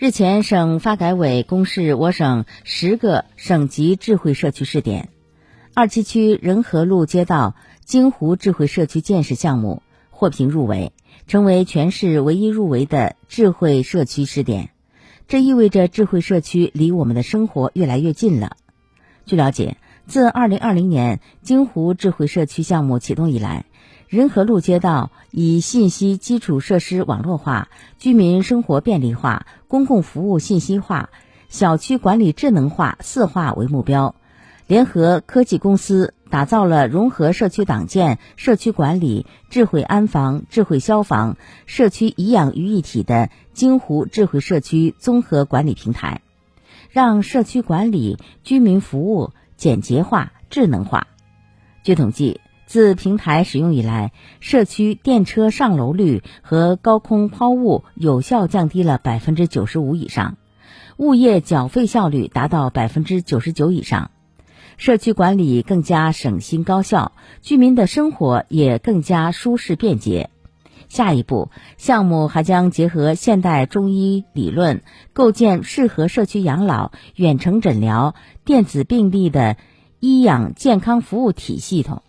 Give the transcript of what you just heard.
日前，省发改委公示我省十个省级智慧社区试点，二七区仁和路街道金湖智慧社区建设项目获评入围，成为全市唯一入围的智慧社区试点。这意味着智慧社区离我们的生活越来越近了。据了解，自二零二零年金湖智慧社区项目启动以来，仁和路街道以信息基础设施网络化、居民生活便利化、公共服务信息化、小区管理智能化四化为目标，联合科技公司打造了融合社区党建、社区管理、智慧安防、智慧消防、社区颐养于一体的金湖智慧社区综合管理平台，让社区管理、居民服务简洁化、智能化。据统计，自平台使用以来，社区电车上楼率和高空抛物有效降低了百分之九十五以上，物业缴费效率达到百分之九十九以上，社区管理更加省心高效，居民的生活也更加舒适便捷。下一步，项目还将结合现代中医理论，构建适合社区养老、远程诊疗、电子病历的医养健康服务体系统。